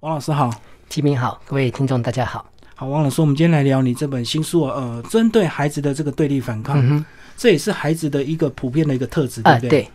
王老师好，季明好，各位听众大家好。好，王老师，我们今天来聊你这本新书啊，呃，针对孩子的这个对立反抗，嗯这也是孩子的一个普遍的一个特质，对不对？对，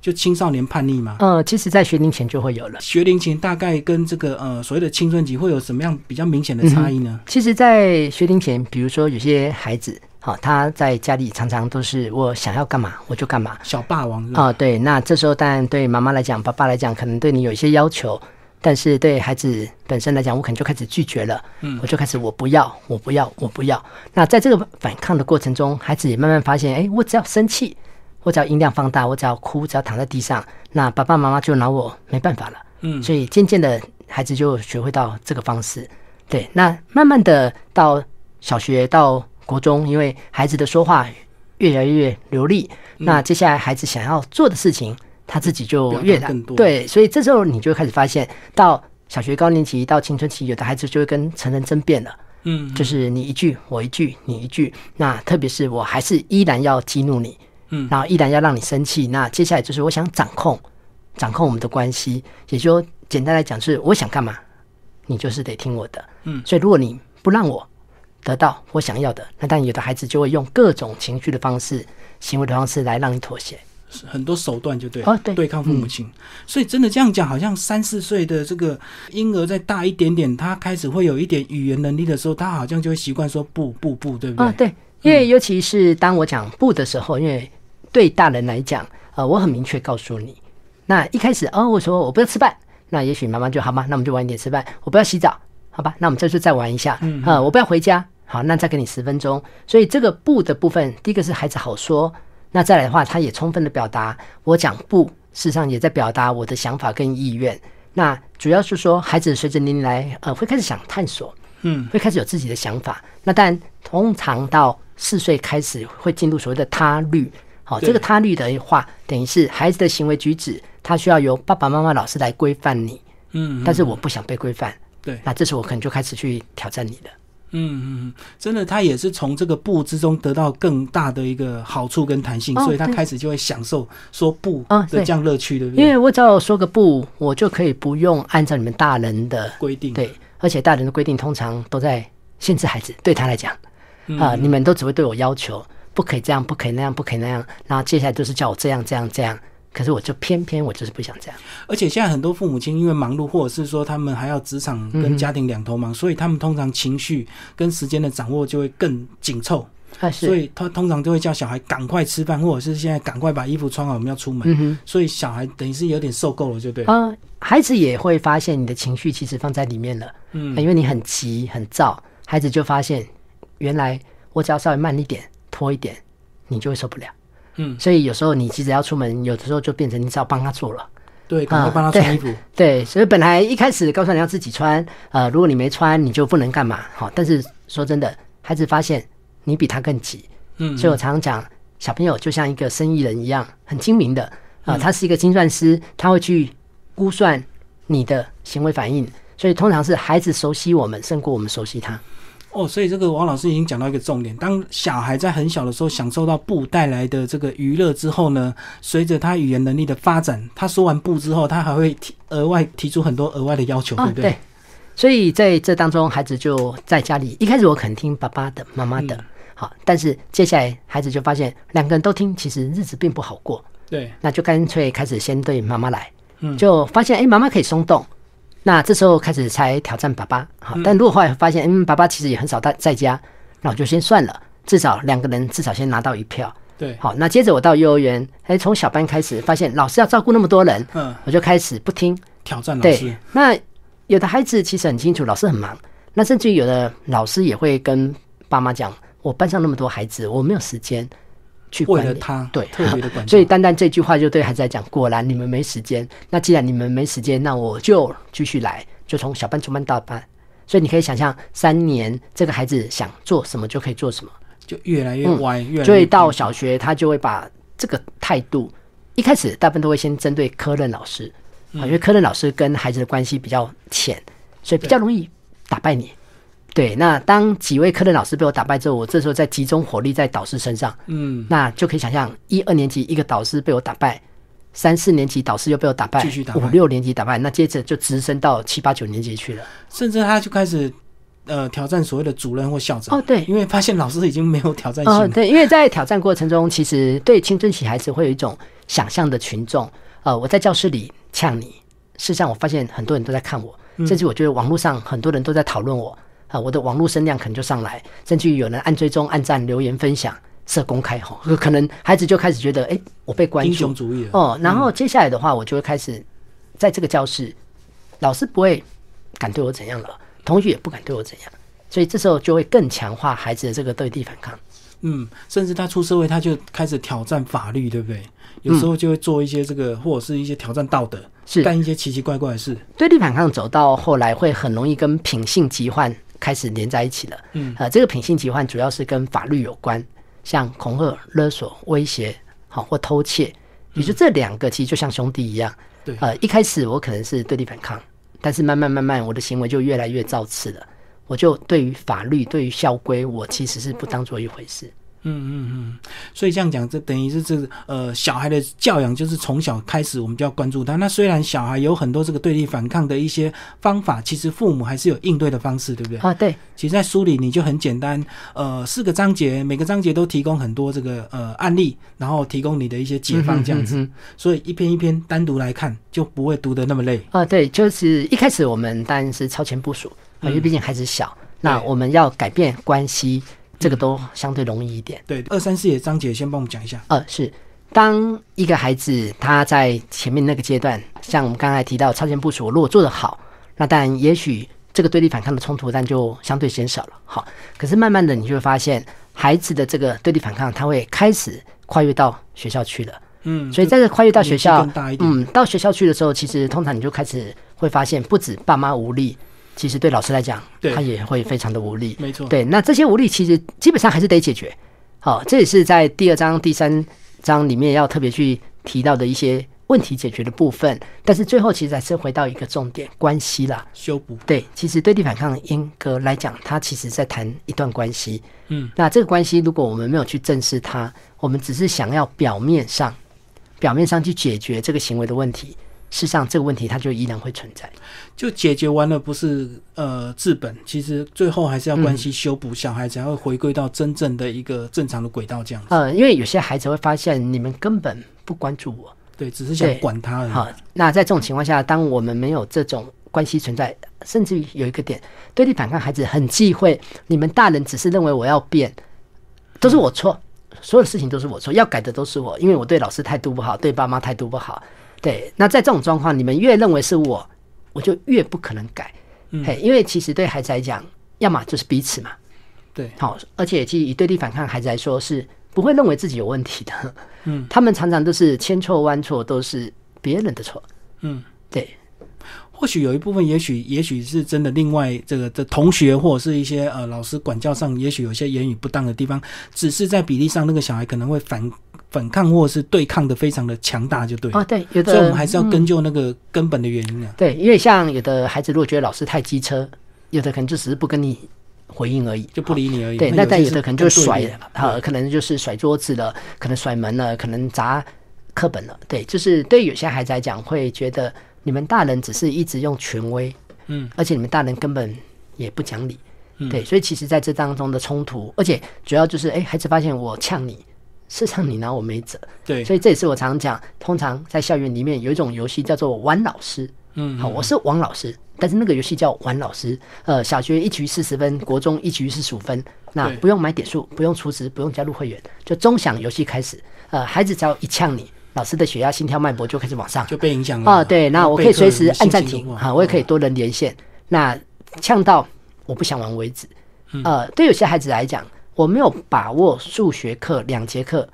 就青少年叛逆嘛。呃，其实，在学龄前就会有了。学龄前大概跟这个呃所谓的青春期会有什么样比较明显的差异呢？其实，在学龄前，比如说有些孩子，好、他在家里常常都是我想要干嘛我就干嘛。小霸王是吧？啊、对，那这时候当然对妈妈来讲，爸爸来讲，可能对你有一些要求，但是对孩子本身来讲，我可能就开始拒绝了，嗯我就开始我不要，我不要，我不要。那在这个反抗的过程中，孩子也慢慢发现，哎，我只要生气，我只要音量放大，我只要哭，只要躺在地上，那爸爸妈妈就拿我没办法了。嗯，所以渐渐的，孩子就学会到这个方式。对，那慢慢的到小学到国中，因为孩子的说话越来越流利，嗯那接下来孩子想要做的事情，他自己就越来对，所以这时候你就开始发现，到小学高年级到青春期，有的孩子就会跟成人争辩了。嗯，就是你一句我一句，你一句，那特别是我还是依然要激怒你，嗯然后依然要让你生气。那接下来就是我想掌控，掌控我们的关系，也就简单来讲是我想干嘛，你就是得听我的。嗯所以如果你不让我得到我想要的，那但有的孩子就会用各种情绪的方式、行为的方式来让你妥协。很多手段就对了哦对对抗父母亲。所以真的这样讲，好像三四岁的这个婴儿再大一点点，他开始会有一点语言能力的时候，他好像就会习惯说不不不，对不对？啊，对，因为尤其是当我讲不的时候，因为对大人来讲，呃，我很明确告诉你，那一开始哦，我说我不要吃饭，那也许妈妈就好吧，那我们就晚一点吃饭。我不要洗澡，好吧，那我们这次再玩一下。嗯呃，我不要回家，好，那再给你十分钟。所以这个不的部分，第一个是孩子好说，那再来的话，他也充分的表达我讲不，事实上也在表达我的想法跟意愿。那主要是说，孩子随着年龄来，呃，会开始想探索，嗯，会开始有自己的想法。那但通常到四岁开始会进入所谓的他律。好，对这个他律的话，等于是孩子的行为举止，他需要由爸爸妈妈、老师来规范你。嗯，但是我不想被规范，对，那这时候我可能就开始去挑战你了。嗯嗯嗯，真的，他也是从这个不之中得到更大的一个好处跟弹性，哦所以他开始就会享受说不的这样乐趣，对不因？为我只要说个不，我就可以不用按照你们大人的规定，对，而且大人的规定通常都在限制孩子，对他来讲。嗯。啊、你们都只会对我要求，不可以这样，不可以那样，不可以那样，然后接下来就是叫我这样这样这样，可是我就偏偏我就是不想这样。而且现在很多父母亲因为忙碌，或者是说他们还要职场跟家庭两头忙，所以他们通常情绪跟时间的掌握就会更紧凑，所以他通常就会叫小孩赶快吃饭，或者是现在赶快把衣服穿好，我们要出门。所以小孩等于是有点受够了，就对嗯。呃，孩子也会发现你的情绪其实放在里面了，嗯因为你很急很躁，孩子就发现原来我只要稍微慢一点、拖一点，你就会受不了。嗯，所以有时候你急着要出门，有的时候就变成你只要帮他做了。对，赶快帮他穿衣服。对，所以本来一开始告诉你要自己穿，呃，如果你没穿，你就不能干嘛。好，但是说真的，孩子发现你比他更急，嗯，所以我常常讲，小朋友就像一个生意人一样，很精明的啊、嗯他是一个精算师，他会去估算你的行为反应，所以通常是孩子熟悉我们，胜过我们熟悉他。哦，所以这个王老师已经讲到一个重点，当小孩在很小的时候享受到布带来的这个娱乐之后呢，随着他语言能力的发展，他说完布之后，他还会提额外提出很多额外的要求，对不对？啊对，所以在这当中，孩子就在家里，一开始我肯听爸爸的、妈妈的，嗯好，但是接下来孩子就发现两个人都听，其实日子并不好过。对那就干脆开始先对妈妈来，嗯就发现哎，诶妈妈可以松动，那这时候开始才挑战爸爸。好，但如果后来发现，嗯，爸爸其实也很少在在家，那我就先算了，至少两个人至少先拿到一票。对，好，那接着我到幼儿园，哎，从小班开始发现老师要照顾那么多人，嗯，我就开始不听。挑战老师对，，那有的孩子其实很清楚，老师很忙，那甚至于有的老师也会跟爸妈讲，我班上那么多孩子，我没有时间去为管理。了他，对特别的管教，所以单单这句话就对孩子来讲，果然你们没时间。那既然你们没时间，那我就继续来，就从小班、中班、大班。所以你可以想象，三年这个孩子想做什么就可以做什么。就越来越歪，越来越所以到小学，他就会把这个态度，一开始大部分都会先针对科任老师，啊，因为科任老师跟孩子的关系比较浅，所以比较容易打败你。对，那当几位科任老师被我打败之后，我这时候再集中火力在导师身上，嗯，那就可以想象，一二年级一个导师被我打败，三四年级导师又被我打败，继续打败五六年级打败，那接着就直升到七八九年级去了。甚至他就开始呃挑战所谓的主任或校长。哦，对，因为发现老师已经没有挑战性了。哦，对，因为在挑战过程中，其实对青春期孩子会有一种想象的群众。呃，我在教室里呛你，事实上我发现很多人都在看我，甚至我觉得网络上很多人都在讨论我。啊、我的网络声量可能就上来，甚至于有人按追踪、按赞、留言、分享、设公开哈，可能孩子就开始觉得，哎、我被关英雄主义了。哦。然后接下来的话，我就会开始在这个教室，老师不会敢对我怎样了，同学也不敢对我怎样，所以这时候就会更强化孩子的这个对地反抗。嗯，甚至他出社会，他就开始挑战法律，对不对？有时候就会做一些这个，或者是一些挑战道德，是干一些奇奇怪怪的事。对立反抗走到后来会很容易跟品性疾患开始连在一起了。嗯，呃，这个品性疾患主要是跟法律有关，像恐吓、勒索、威胁，好或偷窃，也就这两个其实就像兄弟一样。对呃，一开始我可能是对立反抗，但是慢慢慢慢我的行为就越来越造次了。我就对于法律、对于校规，我其实是不当做一回事。嗯嗯嗯所以这样讲，这等于是这个呃小孩的教养，就是从小开始我们就要关注他。那虽然小孩有很多这个对立反抗的一些方法，其实父母还是有应对的方式，对不对？啊，对，其实，在书里你就很简单，呃，四个章节，每个章节都提供很多这个呃案例，然后提供你的一些解放这样子，所以一篇一篇单独来看，就不会读得那么累。啊，对，就是一开始我们当然是超前部署，因为毕竟孩子小，那我们要改变关系，这个都相对容易一点。对，二三四节章节先帮我们讲一下。呃，是当一个孩子他在前面那个阶段，像我们刚才提到超前部署，如果做得好，那当然也许这个对立反抗的冲突但就相对减少了。好，可是慢慢的你就会发现，孩子的这个对立反抗，他会开始跨越到学校去了。嗯，所以在这跨越到学校嗯，到学校去的时候，其实通常你就开始会发现，不止爸妈无力，其实对老师来讲，他也会非常的无力。没错，对，那这些无力其实基本上还是得解决。好，这也是在第二章、第三章里面要特别去提到的一些问题解决的部分。但是最后其实还是回到一个重点，关系啦。修补。对，其实对立反抗严格来讲，他其实在谈一段关系。嗯，那这个关系如果我们没有去正视它，我们只是想要表面上、表面上去解决这个行为的问题，事实上这个问题它就依然会存在。就解决完了，不是呃治本，其实最后还是要关系修补，小孩才会回归到真正的一个正常的轨道这样子。呃，因为有些孩子会发现你们根本不关注我。对，只是想管他而已。好，那在这种情况下，当我们没有这种关系存在，甚至于有一个点，对立反抗孩子很忌讳，你们大人只是认为我要变，都是我错，所有事情都是我错，要改的都是我，因为我对老师态度不好，对爸妈态度不好。对，那在这种状况，你们越认为是我，我就越不可能改。嗯嘿，因为其实对孩子来讲，要么就是彼此嘛，对，好，而且其实以对立反抗孩子来说，是不会认为自己有问题的。嗯，他们常常都是千错万错，都是别人的错。嗯，对，或许有一部分，也许也许是真的，另外这个的同学或者是一些呃老师管教上，也许有些言语不当的地方，只是在比例上，那个小孩可能会反反抗或者是对抗的非常的强大，就对了。哦，对，有的，所以我们还是要嗯根究那个根本的原因啊。对，因为像有的孩子如果觉得老师太机车，有的可能就只是不跟你回应而已，就不理你而已。对，那但有的可能就甩更对立了，啊，可能就是甩桌子了，可能甩门了，可能砸课本了。对，就是对于有些孩子来讲，会觉得你们大人只是一直用权威，嗯，而且你们大人根本也不讲理，嗯对，所以其实在这当中的冲突，而且主要就是，哎，孩子发现我呛你，事实上你拿我没辙，对，所以这也是我常常讲，通常在校园里面有一种游戏叫做玩老师，嗯，好，我是王老师，但是那个游戏叫玩老师。呃，小学一局四十分，国中一局四十五分，那不用买点数，不用储值，不用加入会员，就中享游戏开始。呃，孩子只要一呛你，老师的血压、心跳、脉搏就开始往上。就被影响了哦，对，那我可以随时按暂停，哈，好，我也可以多人连线。那呛到我不想玩为止。嗯呃，对有些孩子来讲，我没有把握数学课两节课，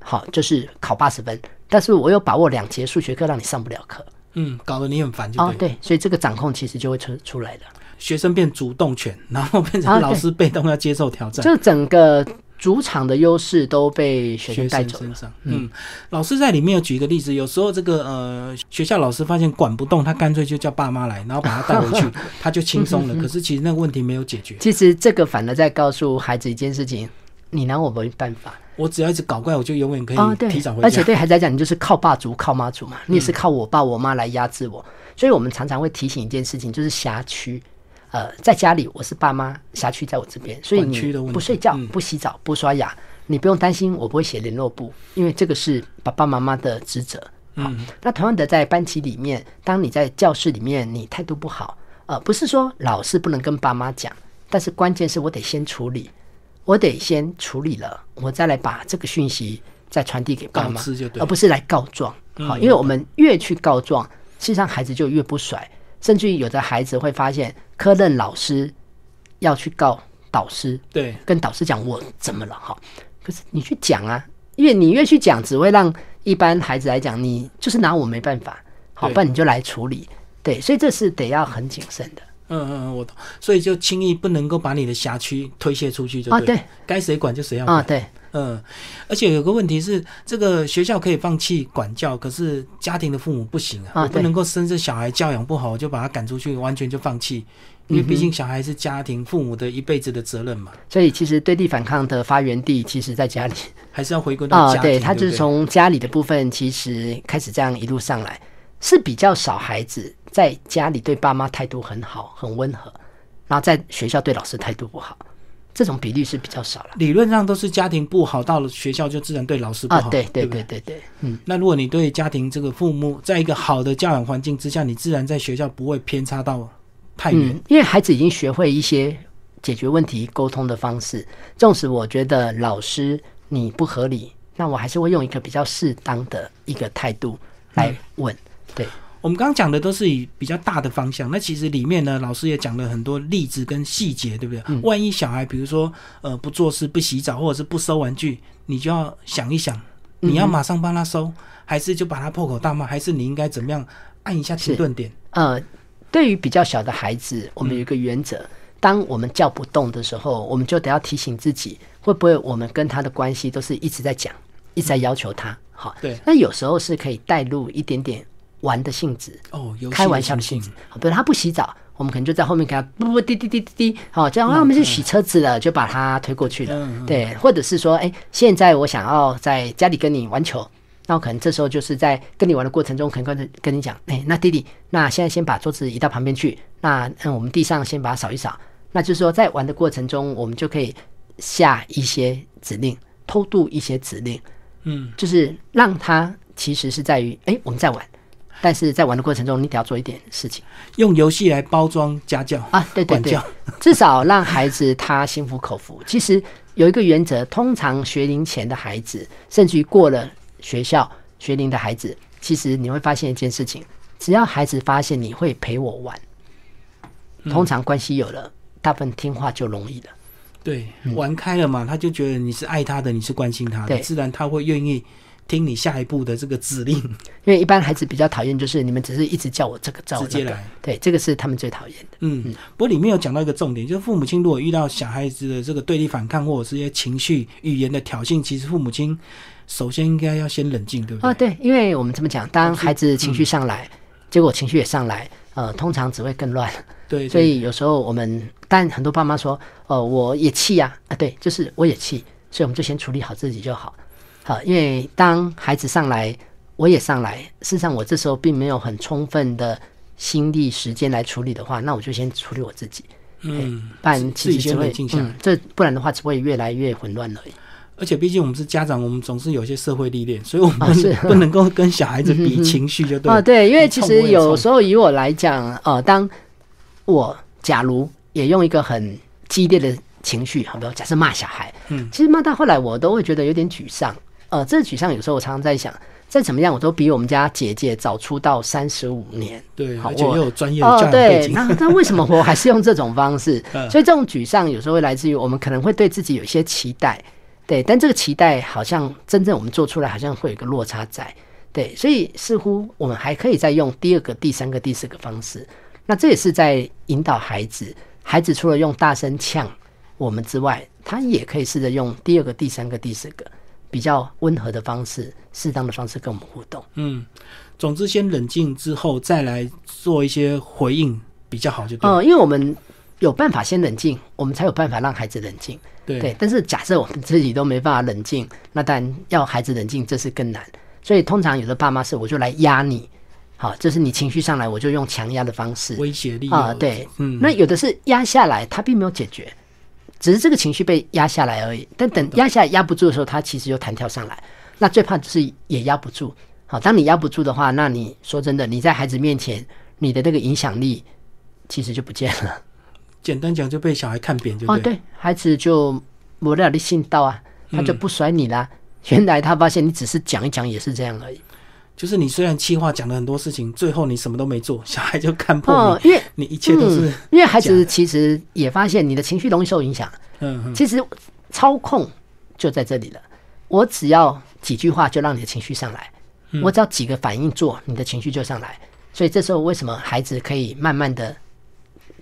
好，就是考八十分，但是我有把握两节数学课让你上不了课。嗯，搞得你很烦，就哦，对。所以这个掌控其实就会出出来的。学生变主动权，然后变成老师被动要接受挑战。就整个主场的优势都被学生学带走了。嗯，老师在里面有举一个例子，有时候这个呃学校老师发现管不动，他干脆就叫爸妈来，然后把他带回去，他就轻松了。可是其实那个问题没有解决，其实这个反而在告诉孩子一件事情：你拿我没办法。我只要一直搞怪，我就永远可以提早回，家。而且对孩子来讲，你就是靠爸族、靠妈族嘛，你也是靠我爸我妈来压制我。所以我们常常会提醒一件事情，就是辖区。呃，在家里我是爸妈，辖区在我这边，所以你不睡觉、嗯不洗澡、不刷牙，你不用担心我不会写联络簿，因为这个是爸爸妈妈的职责。好，那同样的，在班级里面，当你在教室里面你态度不好，呃，不是说老师不能跟爸妈讲，但是关键是我得先处理，我得先处理了，我再来把这个讯息再传递给爸妈而不是来告状。好，因为我们越去告状，事实上孩子就越不甩，甚至于有的孩子会发现科任老师要去告导师，对，跟导师讲我怎么了哈。可是你去讲啊，越你越去讲，只会让一般孩子来讲，你就是拿我没办法，好，对不然你就来处理。对，所以这是得要很谨慎的嗯嗯嗯，我懂。所以就轻易不能够把你的辖区推卸出去，就啊。对，对该谁管就谁要啊，管。对，嗯，而且有个问题是，这个学校可以放弃管教，可是家庭的父母不行啊，啊我不能够生这小孩教养不好，我就把他赶出去，完全就放弃。因为毕竟小孩是家庭父母的一辈子的责任嘛，所以其实对地反抗的发源地，其实在家里 还是要回归到啊。家庭。对，他就是从家里的部分，其实开始这样一路上来，是比较少孩子在家里对爸妈态度很好、很温和，然后在学校对老师态度不好，这种比例是比较少了。理论上都是家庭不好，到了学校就自然对老师不啊，好。对对不对对对，嗯。那如果你对家庭这个父母，在一个好的教养环境之下，你自然在学校不会偏差到太远。嗯，因为孩子已经学会一些解决问题、沟通的方式。纵使我觉得老师你不合理，那我还是会用一个比较适当的一个态度来问。对，我们刚刚讲的都是以比较大的方向，那其实里面呢，老师也讲了很多例子跟细节，对不对？嗯万一小孩比如说呃不做事、不洗澡，或者是不收玩具，你就要想一想，嗯你要马上帮他收，还是就把他破口大骂，还是你应该怎么样按一下停顿点？呃，对于比较小的孩子，我们有一个原则：当我们叫不动的时候，我们就得要提醒自己，会不会我们跟他的关系都是一直在讲，一直在要求他。好，对，那有时候是可以带入一点点玩的性质，哦，开玩笑的性性质。好，比如他不洗澡，我们可能就在后面给他不不滴滴滴滴滴，好，这样啊，我们就洗车子了，就把他推过去了。对，或者是说，哎，现在我想要在家里跟你玩球，那我可能这时候就是在跟你玩的过程中，可能跟跟你讲，哎，那弟弟，那现在先把桌子移到旁边去，那嗯，我们地上先把它扫一扫。那就是说，在玩的过程中，我们就可以下一些指令，偷渡一些指令，嗯，就是让他其实是在于，哎，我们在玩，但是在玩的过程中，你得要做一点事情。用游戏来包装家教啊，对对对，至少让孩子他心服口服。其实有一个原则，通常学龄前的孩子，甚至于过了学校学龄的孩子，其实你会发现一件事情，只要孩子发现你会陪我玩，嗯。通常关系有了，大部分听话就容易了。对，玩开了嘛，他就觉得你是爱他的，你是关心他的，自然他会愿意听你下一步的这个指令，因为一般孩子比较讨厌，就是你们只是一直叫我这个叫我那个直接来，对，这个是他们最讨厌的。嗯，不过里面有讲到一个重点，就是父母亲如果遇到小孩子的这个对立反抗或者是一些情绪、语言的挑衅，其实父母亲首先应该要先冷静，对不对？哦，对，因为我们这么讲，当孩子情绪上来，结果情绪也上来，呃，通常只会更乱。对，所以有时候我们，但很多爸妈说，哦，我也气呀、啊，对，就是我也气，所以我们就先处理好自己就好。好，因为当孩子上来，我也上来，事实上我这时候并没有很充分的心力时间来处理的话，那我就先处理我自己，嗯，不然其实只会冷静下来嗯，这不然的话只会越来越混乱而已。而且毕竟我们是家长，我们总是有一些社会历练，所以我们不能够跟小孩子比情绪，就对了。哦，对，因为其实有冲时候以我来讲，呃，当我假如也用一个很激烈的情绪，好比如假设骂小孩，嗯，其实骂到后来我都会觉得有点沮丧。呃，这个沮丧有时候我常常在想，再怎么样我都比我们家姐姐早出道三十五年。对，好我而且又有专业的哦教，养背对，景，那那为什么我还是用这种方式？嗯所以这种沮丧有时候会来自于我们可能会对自己有一些期待，对，但这个期待好像真正我们做出来好像会有一个落差在，对，所以似乎我们还可以再用第二个、第三个、第四个方式。那这也是在引导孩子，孩子除了用大声呛我们之外，他也可以试着用第二个、第三个、第四个比较温和的方式、适当的方式跟我们互动。嗯，总之先冷静之后再来做一些回应比较好，就对了。呃，因为我们有办法先冷静，我们才有办法让孩子冷静。对对，但是假设我们自己都没办法冷静，那当然要孩子冷静，这是更难。所以通常有的爸妈是我就来压你，好，就是你情绪上来，我就用强压的方式威胁力啊，有对，嗯，那有的是压下来，他并没有解决，只是这个情绪被压下来而已。但等压下来压不住的时候，他其实又弹跳上来。那最怕就是也压不住。好，当你压不住的话，那你说真的，你在孩子面前，你的那个影响力其实就不见了。简单讲就被小孩看扁，就哦，对。孩子就没了你信道啊，他就不甩你啦。原来他发现你只是讲一讲也是这样而已。就是你虽然气话讲了很多事情，最后你什么都没做，小孩就看破哦，你，因为你一切都是嗯，因为孩子其实也发现你的情绪容易受影响。嗯嗯其实操控就在这里了。我只要几句话就让你的情绪上来，嗯我只要几个反应做，你的情绪就上来。所以这时候为什么孩子可以慢慢的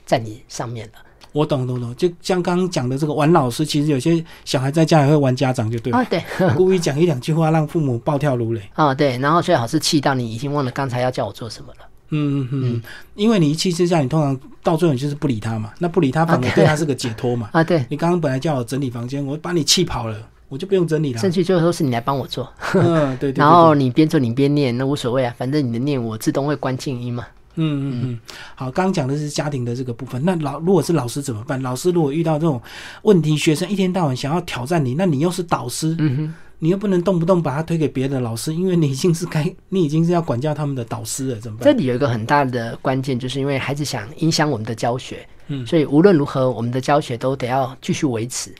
在你上面了？我懂懂懂，就像刚刚讲的这个玩老师，其实有些小孩在家也会玩家长，就对了，啊，对，故意讲一两句话让父母暴跳如雷。哦对，然后最好是气到你已经忘了刚才要叫我做什么了。嗯嗯嗯，因为你一气之下，你通常到最后你就是不理他嘛，那不理他反而对对他是个解脱嘛。啊，对，你刚刚本来叫我整理房间，我把你气跑了，我就不用整理了。甚至最后都是你来帮我做，嗯，对对对。然后你边做你边念，那无所谓啊，反正你的念我自动会关静音嘛。嗯嗯嗯，好，刚刚讲的是家庭的这个部分。那老如果是老师怎么办？老师如果遇到这种问题，学生一天到晚想要挑战你，那你又是导师，嗯哼，你又不能动不动把他推给别的老师，因为你已经是该，你已经是要管教他们的导师了，怎么办？这里有一个很大的关键，就是因为孩子想影响我们的教学，嗯所以无论如何，我们的教学都得要继续维持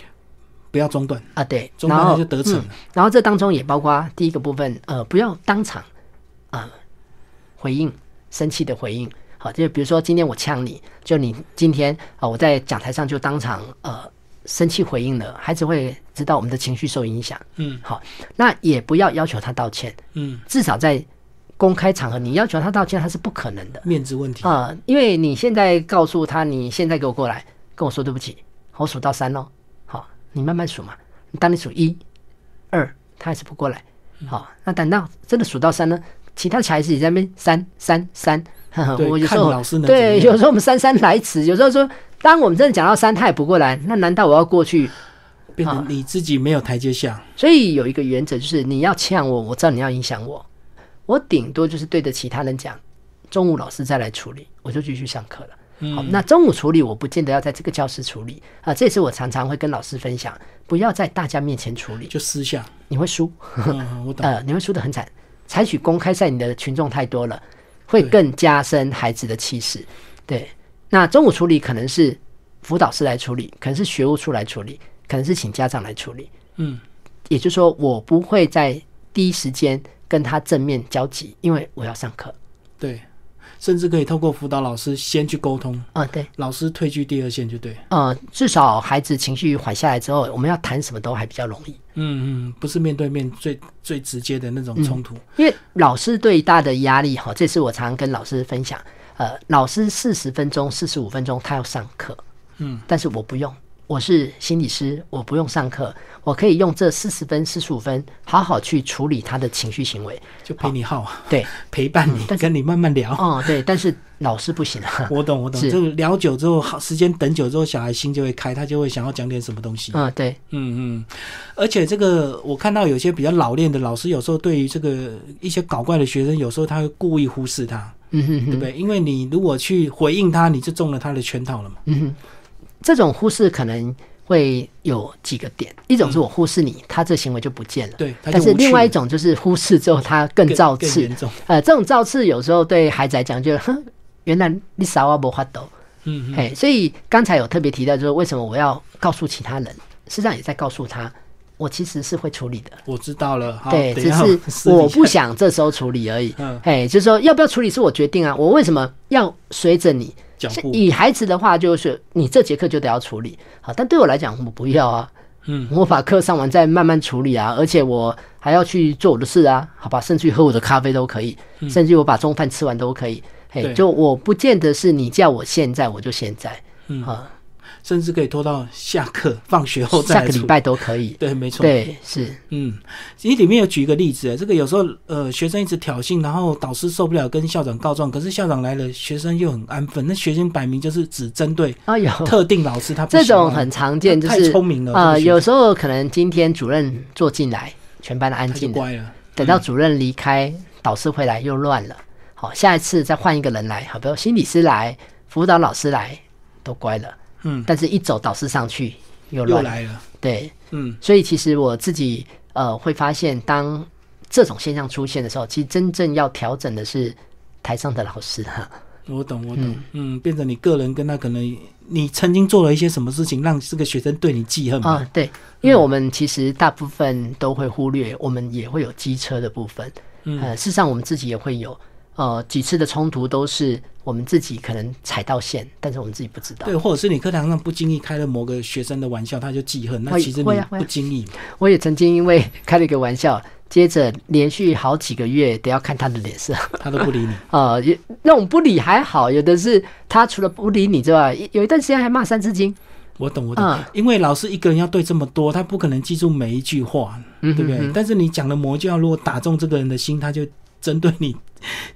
不要中断，啊。对，中断他然后就得逞了。嗯然后这当中也包括第一个部分，呃，不要当场啊、回应生气的回应。好，就比如说今天我呛你，就你今天啊、我在讲台上就当场呃生气回应了，孩子会知道我们的情绪受影响。嗯好，那也不要要求他道歉，嗯，至少在公开场合，你要求他道歉，他是不可能的。面子问题。啊、因为你现在告诉他，你现在给我过来跟我说对不起，我数到三喽。好，你慢慢数嘛。当你数一、二，他还是不过来。好，那等到真的数到三呢，其他小孩子也在那边三三三。我有时候老师对，有时候我们姗姗来迟，有时候说，当我们真的讲到三，他也不过来，那难道我要过去？变成你自己没有台阶下。所以有一个原则就是，你要呛我，我知道你要影响我，我顶多就是对着其他人讲，中午老师再来处理，我就继续上课了。好，那中午处理我不见得要在这个教室处理啊，这也是我常常会跟老师分享，不要在大家面前处理，就私下，你会输，嗯，我懂。呃，你会输得很惨。采取公开赛，你的群众太多了，会更加深孩子的气势。对，那中午处理可能是辅导师来处理，可能是学务处来处理，可能是请家长来处理。嗯，也就是说，我不会在第一时间跟他正面交集，因为我要上课。对，甚至可以透过辅导老师先去沟通，啊、对，老师退居第二线就对。呃，至少孩子情绪缓下来之后，我们要谈什么都还比较容易。嗯嗯，不是面对面最最直接的那种冲突。因为老师最大的压力哈，这是我常常跟老师分享，呃，老师四十分钟、四十五分钟他要上课，嗯，但是我不用，我是心理师，我不用上课，我可以用这四十分、四十五分好好去处理他的情绪行为。就陪你耗，对，陪伴你，跟你慢慢聊。哦，对，但是老师不行啊，我懂，我懂。就聊久之后，好时间等久之后，小孩心就会开，他就会想要讲点什么东西。嗯，对，嗯嗯，而且这个我看到有些比较老练的老师，有时候对于这个一些搞怪的学生，有时候他会故意忽视他，嗯哼哼，对不对？因为你如果去回应他，你就中了他的圈套了嘛。嗯哼，这种忽视可能会有几个点，一种是我忽视你，他这行为就不见了。对，但是另外一种就是忽视之后，他更更造次。呃，这种造次有时候对孩子来讲就，哼，原来你啥我不发抖，嗯嗯，嘿，所以刚才有特别提到，就是为什么我要告诉其他人，实际上也在告诉他，我其实是会处理的，我知道了。好对，只是我不想这时候处理而已。嗯嘿，就是说要不要处理是我决定啊，我为什么要随着你？以孩子的话，就是你这节课就得要处理，好，但对我来讲，我不要啊。嗯，我把课上完再慢慢处理啊，而且我还要去做我的事啊，好吧，甚至于喝我的咖啡都可以，甚至于我把中饭吃完都可以。嘿，就我不见得是你叫我现在我就现在，嗯。啊，甚至可以拖到下课、放学后再下个礼拜都可以。对，没错。对，是，嗯，其实里面有举一个例子，这个有时候呃学生一直挑衅，然后导师受不了跟校长告状，可是校长来了，学生又很安分，那学生摆明就是只针对啊有特定老师，他不这种很常见，就太是聪明了，呃，有时候可能今天主任坐进来，全班安静的，乖了，等到主任离开，导师回来又乱了。好，下一次再换一个人来，好，比如心理师来，辅导老师来，都乖了。嗯，但是一走导师上去又。来了，对，嗯，所以其实我自己呃会发现，当这种现象出现的时候，其实真正要调整的是台上的老师哈。我懂，我懂，嗯，变成你个人跟他可能你曾经做了一些什么事情，让这个学生对你记恨？啊，对，因为我们其实大部分都会忽略，我们也会有机车的部分。嗯呃，事实上我们自己也会有，呃，几次的冲突都是我们自己可能踩到线，但是我们自己不知道。对，或者是你课堂上不经意开了某个学生的玩笑，他就记恨，那其实你不经意嘛，我也曾经因为开了一个玩笑，接着连续好几个月都要看他的脸色。他都不理你。呃，也那种不理还好，有的是他除了不理你之外，有一段时间还骂三字经。我懂，我懂，嗯因为老师一个人要对这么多，他不可能记住每一句话，嗯对不对？但是你讲的魔教，如果打中这个人的心，他就针对你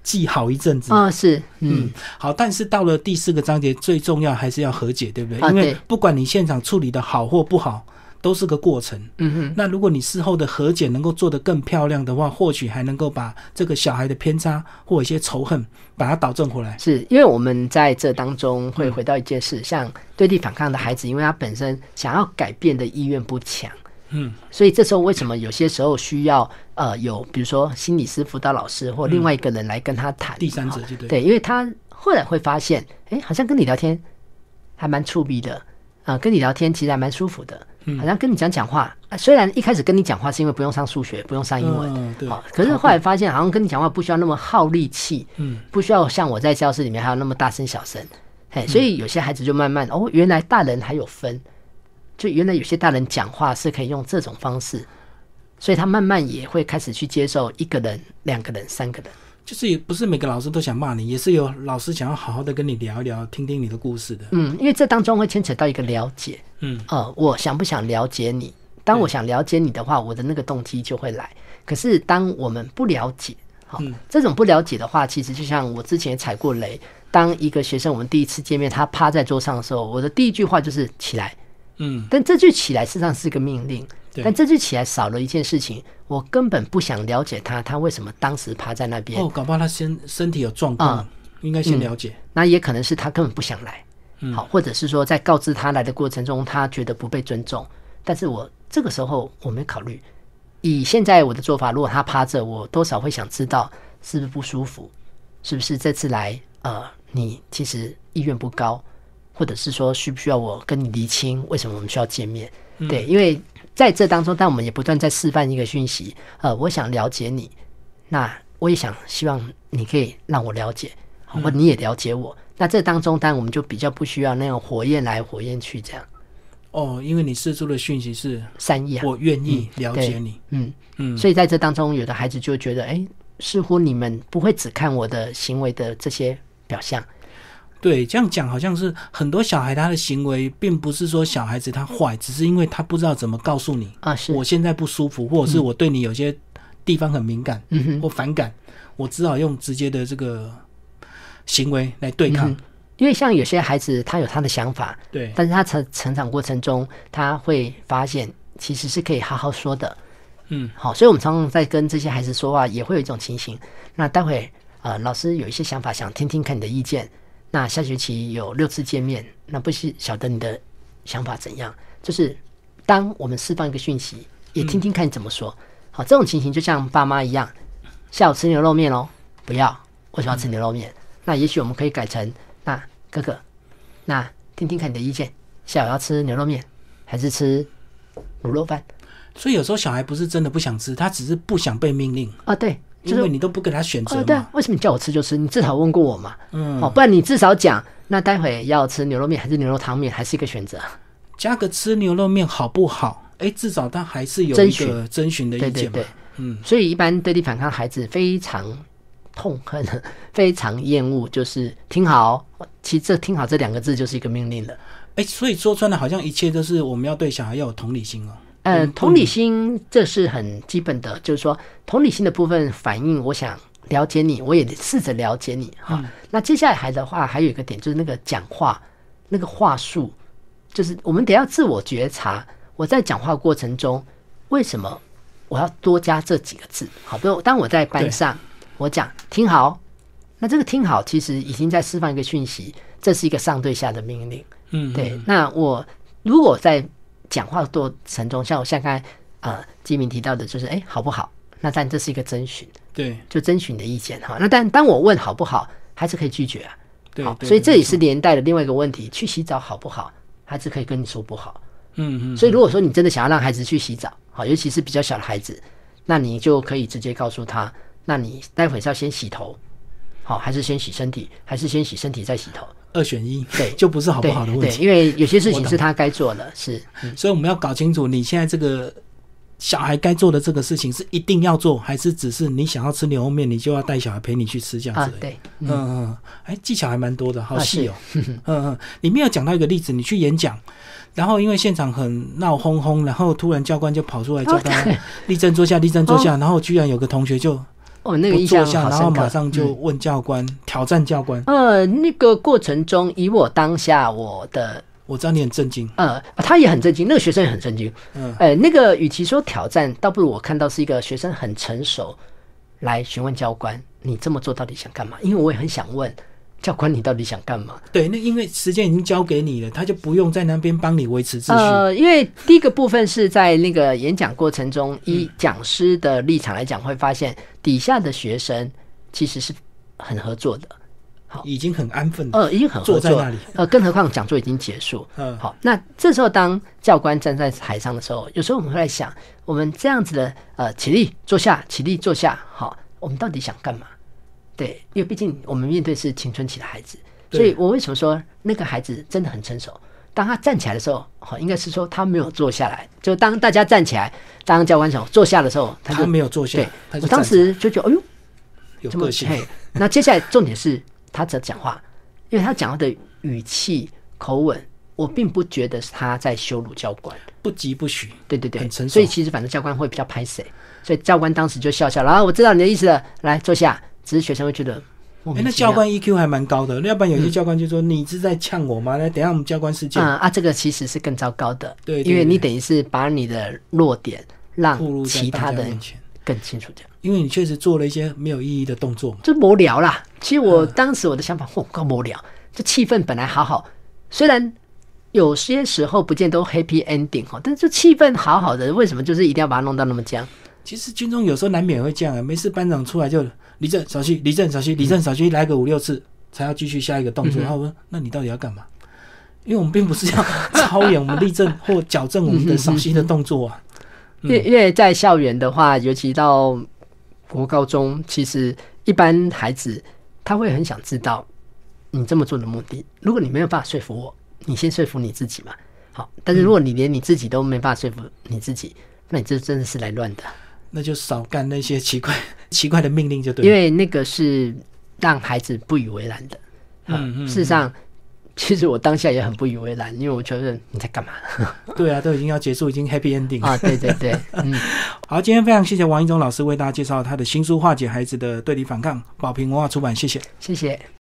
记好一阵子。啊、是，嗯嗯，好，但是到了第四个章节，最重要还是要和解，对不对？啊因为不管你现场处理的好或不好，都是个过程。嗯哼，那如果你事后的和解能够做得更漂亮的话，或许还能够把这个小孩的偏差或一些仇恨，把它导正回来。是因为我们在这当中会回到一件事，像对立反抗的孩子，因为他本身想要改变的意愿不强，嗯，所以这时候为什么有些时候需要呃有比如说心理师、辅导老师或另外一个人来跟他谈，第三者就对。对，因为他后来会发现，哎，好像跟你聊天还蛮触鼻的，啊、跟你聊天其实还蛮舒服的，嗯好像跟你讲讲话、啊虽然一开始跟你讲话是因为不用上数学，不用上英文，嗯，对好、。可是后来发现好像跟你讲话不需要那么耗力气，嗯，不需要像我在教室里面还有那么大声小声，嘿，所以有些孩子就慢慢哦，原来大人还有分，就原来有些大人讲话是可以用这种方式，所以他慢慢也会开始去接受一个人、两个人、三个人。就是也不是每个老师都想骂你，也是有老师想要好好的跟你聊一聊，听听你的故事的。嗯，因为这当中会牵扯到一个了解，嗯，呃，我想不想了解你？当我想了解你的话，我的那个动机就会来。可是当我们不了解，好、嗯这种不了解的话，其实就像我之前也踩过雷。当一个学生我们第一次见面，他趴在桌上的时候，我的第一句话就是起来。嗯，但这句起来事实上是个命令，但这句起来少了一件事情，我根本不想了解他，他为什么当时趴在那边？哦，搞不好他先身体有状况，啊应该先了解。那也可能是他根本不想来，嗯好，或者是说在告知他来的过程中，他觉得不被尊重。但是我这个时候我没考虑，以现在我的做法，如果他趴着，我多少会想知道是不是不舒服，是不是这次来呃你其实意愿不高，或者是说需不需要我跟你厘清为什么我们需要见面？对，因为在这当中，但我们也不断在示范一个讯息，呃，我想了解你，那我也想希望你可以让我了解，或你也了解我。那这当中，当然我们就比较不需要那样火焰来火焰去这样。哦，因为你射出的讯息是善意啊，我愿意了解你。嗯，嗯，所以在这当中，有的孩子就觉得，哎，似乎你们不会只看我的行为的这些表象，对，这样讲好像是很多小孩他的行为，并不是说小孩子他坏，只是因为他不知道怎么告诉你，啊，是，我现在不舒服，或者是我对你有些地方很敏感嗯哼，或反感，我只好用直接的这个行为来对抗。嗯因为像有些孩子他有他的想法，对，但是他成成长过程中，他会发现其实是可以好好说的，嗯，好，所以我们常常在跟这些孩子说话，也会有一种情形。那待会呃，老师有一些想法，想听听看你的意见。那下学期有六次见面，那不是晓得你的想法怎样？就是当我们释放一个讯息，也听听看你怎么说。好，这种情形就像爸妈一样，下午吃牛肉面哦，不要，为什么要吃牛肉面？那也许我们可以改成，那哥哥，那听听看你的意见，下午要吃牛肉面还是吃卤肉饭？所以有时候小孩不是真的不想吃，他只是不想被命令，啊，对，就是因为你都不给他选择哦，对啊。，为什么你叫我吃就吃？你至少问过我嘛，嗯，哦，不然你至少讲，那待会要吃牛肉面还是牛肉汤面，还是一个选择。加个吃牛肉面好不好？哎，至少他还是有一个征询的意见嘛。对对对，嗯，所以一般对立反抗的孩子非常痛恨、非常厌恶，就是听好。其实这听好这两个字就是一个命令了。哎，所以说穿了，好像一切都是我们要对小孩要有同理心哦。呃，同理心这是很基本的，就是说同理心的部分反映，我想了解你，我也试着了解你哈。那接下来还的话，还有一个点就是那个讲话那个话术，就是我们得要自我觉察，我在讲话过程中为什么我要多加这几个字？好，比如当我在班上我讲听好，那这个听好其实已经在释放一个讯息，这是一个上对下的命令。嗯，对。那我如果在讲话过程中，像我像刚才啊基明提到的，就是哎好不好？那但这是一个征询，对，就征询的意见哈。那但当我问好不好，孩子可以拒绝啊。对，所以这也是连带的另外一个问题：去洗澡好不好？孩子可以跟你说不好。嗯嗯。所以如果说你真的想要让孩子去洗澡，好，尤其是比较小的孩子，那你就可以直接告诉他：那你待会是要先洗头，好，还是先洗身体，还是先洗身体再洗头？二选一，对，就不是好不好的问题。因为有些事情是他该做的，是。所以我们要搞清楚，你现在这个小孩该做的这个事情是一定要做，还是只是你想要吃牛肉面，你就要带小孩陪你去吃这样子？对，嗯嗯，哎，技巧还蛮多的，好细哦。嗯嗯，里面有讲到一个例子，你去演讲，然后因为现场很闹哄哄，然后突然教官就跑出来叫他立正坐下，立正坐下，然后居然有个同学就。哦，那个印象然后马上就问教官，挑战教官。呃，那个过程中，以我当下我的，我知道你很震惊。呃，他也很震惊，那个学生也很震惊。嗯，呃，那个与其说挑战，倒不如我看到是一个学生很成熟来询问教官，你这么做到底想干嘛？因为我也很想问。教官，你到底想干嘛？对，那因为时间已经交给你了，他就不用在那边帮你维持秩序。呃，因为第一个部分是在那个演讲过程中，以讲师的立场来讲，会发现底下的学生其实是很合作的，好，已经很安分，呃，已经很坐在那里。呃，更何况讲座已经结束。嗯，好，那这时候当教官站在台上的时候，有时候我们会在想，我们这样子的呃，起立坐下，起立坐下，好，我们到底想干嘛？对，因为毕竟我们面对是青春期的孩子，所以我为什么说那个孩子真的很成熟？当他站起来的时候，好，应该是说他没有坐下来。就当大家站起来，当教官说坐下的时候，他没有坐下。对，我当时就觉得，哎呦，有个性。那接下来重点是他在讲话，因为他讲话的语气口吻，我并不觉得是他在羞辱教官，不急不徐。对对对，很成熟。所以其实反正教官会比较拍谁，所以教官当时就笑笑，然后我知道你的意思了，来坐下。只是学生会觉得，哎，那教官 EQ 还蛮高的，要不然有些教官就说你是在呛我吗？那等下我们教官事件。啊啊，这个其实是更糟糕的，对，因为你等于是把你的弱点让其他的更清楚这样，因为你确实做了一些没有意义的动作，就无聊啦。其实我当时我的想法，我，够无聊，这气氛本来好好，虽然有些时候不见都 happy ending 哈，但是气氛好好的，为什么就是一定要把它弄到那么僵？其实军中有时候难免会这样啊，没事班长出来就。立正，稍息，立正，稍息，立正，稍息，来个五六次，才要继续下一个动作。然后我说：“那你到底要干嘛？”因为我们并不是要操演我们立正或矫正我们的稍息的动作啊。因因为在校园的话，尤其到国高中，其实一般孩子他会很想知道你这么做的目的。如果你没有办法说服我，你先说服你自己嘛。好，但是如果你连你自己都没办法说服你自己，那你这真的是来乱的。那就少干那些奇怪 奇怪的命令就对了。因为那个是让孩子不以为然的。嗯嗯。事实上，其实我当下也很不以为然，因为我觉得你在干嘛？对啊，都已经要结束，已经 happy ending 啊！对对对，嗯。好，今天非常谢谢王一中老师为大家介绍他的新书《化解孩子的对立反抗》，宝平文化出版，谢谢，谢谢。